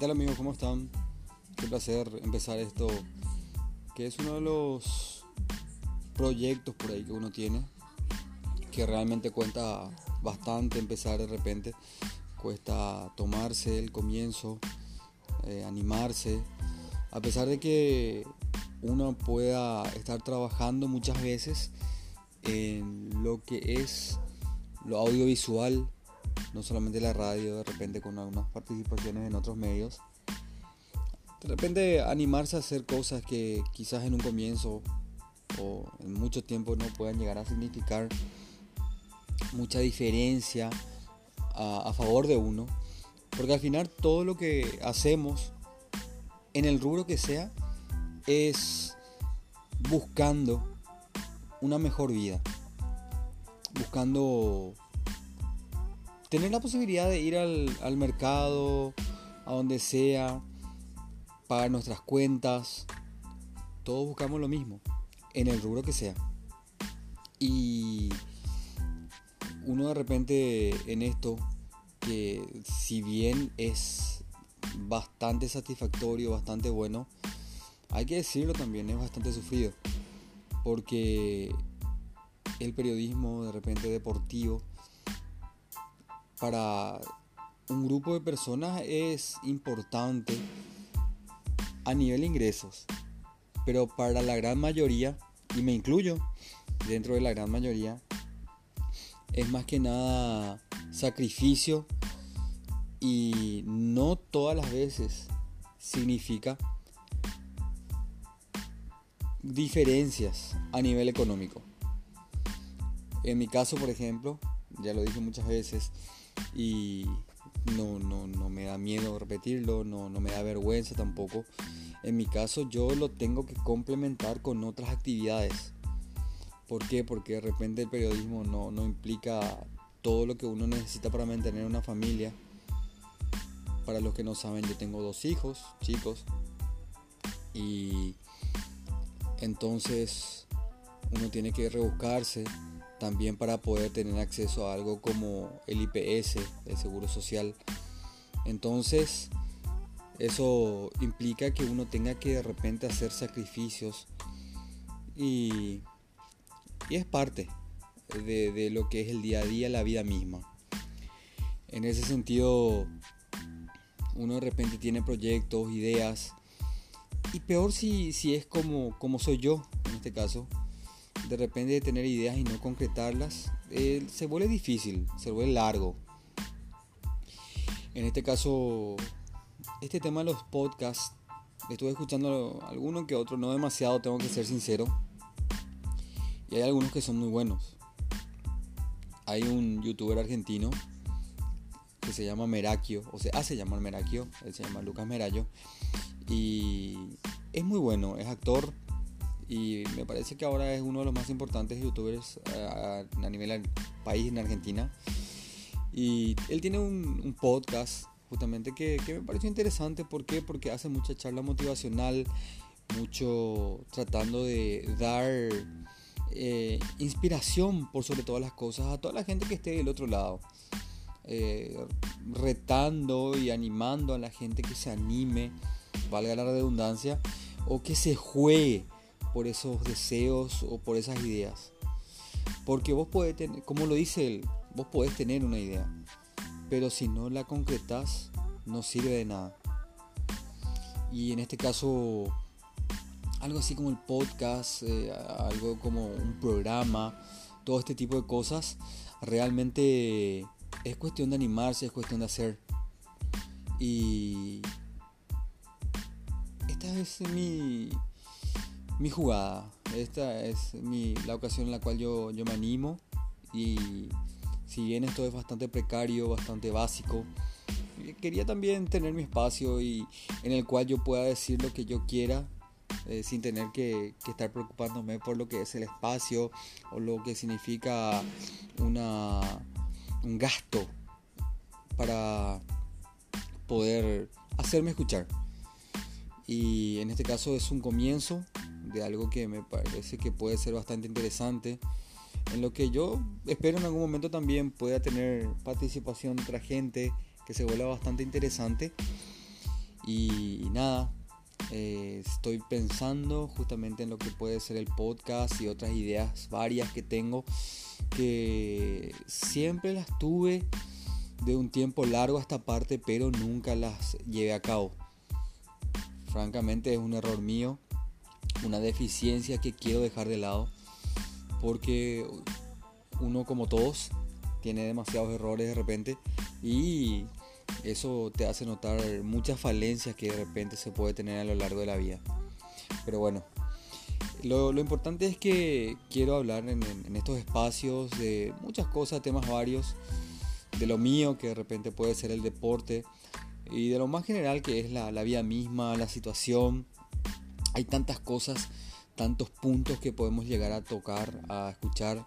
tal amigos? ¿Cómo están? Qué placer empezar esto, que es uno de los proyectos por ahí que uno tiene, que realmente cuenta bastante empezar de repente, cuesta tomarse el comienzo, eh, animarse, a pesar de que uno pueda estar trabajando muchas veces en lo que es lo audiovisual, no solamente la radio, de repente con algunas participaciones en otros medios. De repente animarse a hacer cosas que quizás en un comienzo o en mucho tiempo no puedan llegar a significar mucha diferencia a, favor de uno. Porque al final todo lo que hacemos, en el rubro que sea, es buscando una mejor vida. Buscando tener la posibilidad de ir al, mercado, a donde sea, pagar nuestras cuentas, todos buscamos lo mismo, en el rubro que sea. Y uno de repente en esto, que si bien es bastante satisfactorio, bastante bueno, hay que decirlo también, es bastante sufrido. Porque el periodismo de repente deportivo para un grupo de personas es importante a nivel ingresos, pero para la gran mayoría, y me incluyo dentro de la gran mayoría, es más que nada sacrificio y no todas las veces significa diferencias a nivel económico. En mi caso, por ejemplo, ya lo dije muchas veces, y no, no, no me da miedo repetirlo, no, no me da vergüenza tampoco. En mi caso yo lo tengo que complementar con otras actividades. ¿Por qué? Porque de repente el periodismo no, no implica todo lo que uno necesita para mantener una familia. Para los que no saben, yo tengo dos hijos, chicos. Y entonces uno tiene que rebuscarse, también para poder tener acceso a algo como el IPS, el Seguro Social. Entonces, eso implica que uno tenga que de repente hacer sacrificios y, es parte de, de, lo que es el día a día, la vida misma. En ese sentido, uno de repente tiene proyectos, ideas, y peor si, si es como, como soy yo en este caso, de repente de tener ideas y no concretarlas, eh, se vuelve difícil, se vuelve largo. En este caso, este tema de los podcasts, estuve escuchando alguno que otro, no demasiado, tengo que ser sincero. Y hay algunos que son muy buenos. Hay un youtuber argentino que se llama Merakio, o se hace llamar Merakio, él se llama Lucas Merayo. Y es muy bueno, es actor, y me parece que ahora es uno de los más importantes youtubers eh, a, nivel del país en Argentina. Y él tiene un, podcast justamente que, me pareció interesante. ¿Por qué? Porque hace mucha charla motivacional, mucho tratando de dar eh, inspiración por sobre todas las cosas a toda la gente que esté del otro lado. Eh, retando y animando a la gente que se anime, valga la redundancia, o que se juegue por esos deseos o por esas ideas. Porque vos podés tener, como lo dice él, vos podés tener una idea, pero si no la concretas, no sirve de nada. Y en este caso, algo así como el podcast, eh, algo como un programa, todo este tipo de cosas, realmente es cuestión de animarse, es cuestión de hacer. Y esta es mi, mi jugada. Esta es mi, la ocasión en la cual yo, yo me animo y si bien esto es bastante precario, bastante básico, quería también tener mi espacio y en el cual yo pueda decir lo que yo quiera eh, sin tener que, que, estar preocupándome por lo que es el espacio o lo que significa una, un gasto para poder hacerme escuchar. Y en este caso es un comienzo, de algo que me parece que puede ser bastante interesante, en lo que yo espero en algún momento también pueda tener participación otra gente, que se vuelva bastante interesante. Y, nada, eh, estoy pensando justamente en lo que puede ser el podcast y otras ideas varias que tengo que siempre las tuve de un tiempo largo a esta parte, pero nunca las llevé a cabo. Francamente es un error mío, una deficiencia que quiero dejar de lado, porque uno como todos tiene demasiados errores de repente y eso te hace notar muchas falencias que de repente se puede tener a lo largo de la vida. Pero bueno, lo, importante es que quiero hablar en, estos espacios de muchas cosas, temas varios, de lo mío que de repente puede ser el deporte y de lo más general que es la, la vida misma, la situación. Hay tantas cosas, tantos puntos que podemos llegar a tocar, a escuchar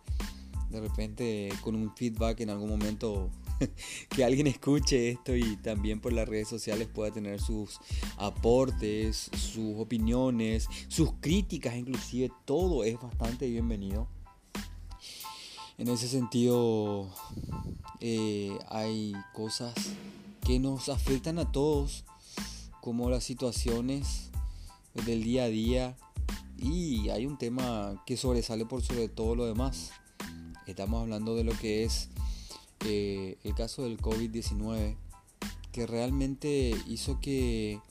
de repente con un feedback en algún momento que alguien escuche esto y también por las redes sociales pueda tener sus aportes, sus opiniones, sus críticas, inclusive todo es bastante bienvenido. En ese sentido, eh, hay cosas que nos afectan a todos, como las situaciones del día a día, y hay un tema que sobresale por sobre todo lo demás. Estamos hablando de lo que es eh, el caso del COVID-19, que realmente hizo que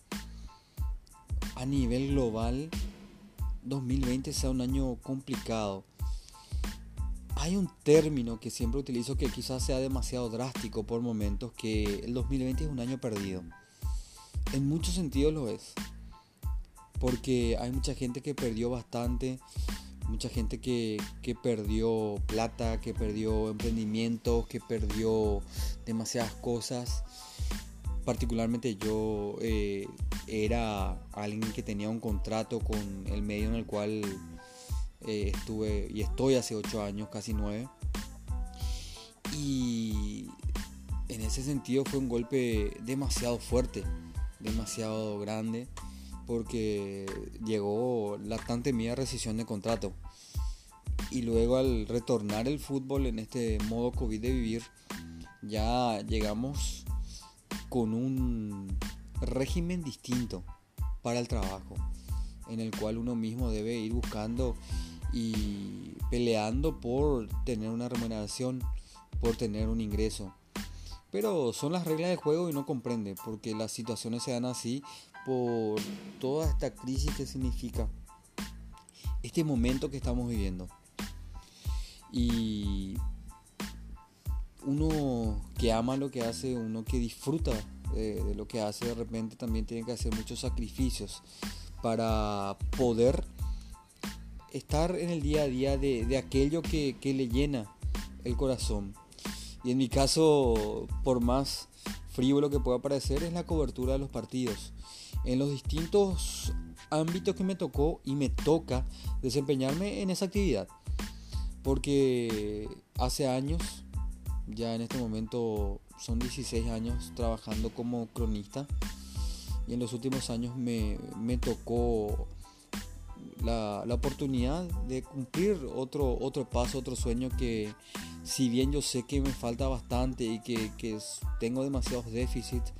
a nivel global 2020 sea un año complicado. Hay un término que siempre utilizo que quizás sea demasiado drástico por momentos, que el 2020 es un año perdido. En muchos sentidos lo es. Porque hay mucha gente que perdió bastante mucha gente que, perdió plata, que perdió emprendimientos, que perdió demasiadas cosas. Particularmente yo eh, era alguien que tenía un contrato con el medio en el cual eh, estuve y estoy hace 8 años, casi 9. Y en ese sentido fue un golpe demasiado fuerte, demasiado grande porque llegó la tan temida rescisión de contrato. Y luego al retornar el fútbol en este modo COVID de vivir, ya llegamos con un régimen distinto para el trabajo, en el cual uno mismo debe ir buscando y peleando por tener una remuneración, por tener un ingreso. Pero son las reglas del juego y no comprende, porque las situaciones se dan así por toda esta crisis que significa este momento que estamos viviendo. Y uno que ama lo que hace, uno que disfruta de, lo que hace, de repente también tiene que hacer muchos sacrificios para poder estar en el día a día de, aquello que, que le llena el corazón. Y en mi caso, por más frívolo que pueda parecer, es la cobertura de los partidos en los distintos ámbitos que me tocó y me toca desempeñarme en esa actividad. Porque hace años, ya en este momento son 16 años trabajando como cronista y en los últimos años me, tocó la, oportunidad de cumplir otro, otro paso, otro sueño que si bien yo sé que me falta bastante y que, que tengo demasiados déficits,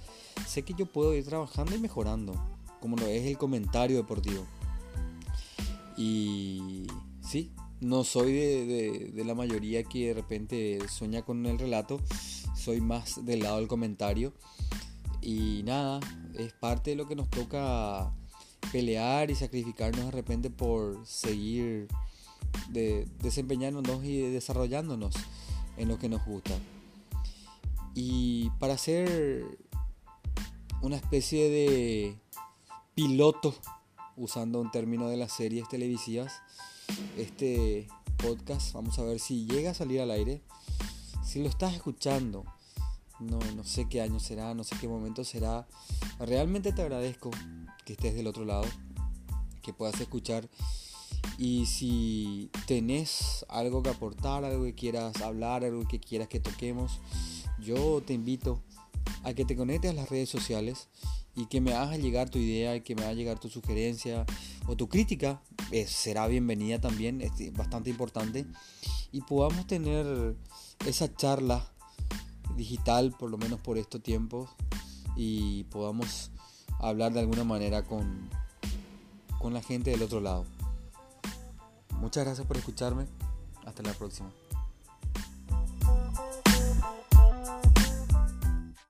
sé que yo puedo ir trabajando y mejorando, como lo es el comentario deportivo. Y sí, no soy de, la mayoría que de repente sueña con el relato, soy más del lado del comentario. Y nada, es parte de lo que nos toca pelear y sacrificarnos de repente por seguir de, desempeñándonos y desarrollándonos en lo que nos gusta. Y para hacer una especie de piloto, usando un término de las series televisivas, este podcast, vamos a ver si llega a salir al aire. Si lo estás escuchando, no, no sé qué año será, no sé qué momento será. Realmente te agradezco que estés del otro lado, que puedas escuchar. Y si tenés algo que aportar, algo que quieras hablar, algo que quieras que toquemos, yo te invito a que te conectes a las redes sociales y que me hagas llegar tu idea, y que me hagas llegar tu sugerencia o tu crítica, eh, será bienvenida también, es bastante importante, y podamos tener esa charla digital, por lo menos por estos tiempos, y podamos hablar de alguna manera con, con la gente del otro lado. Muchas gracias por escucharme. Hasta la próxima.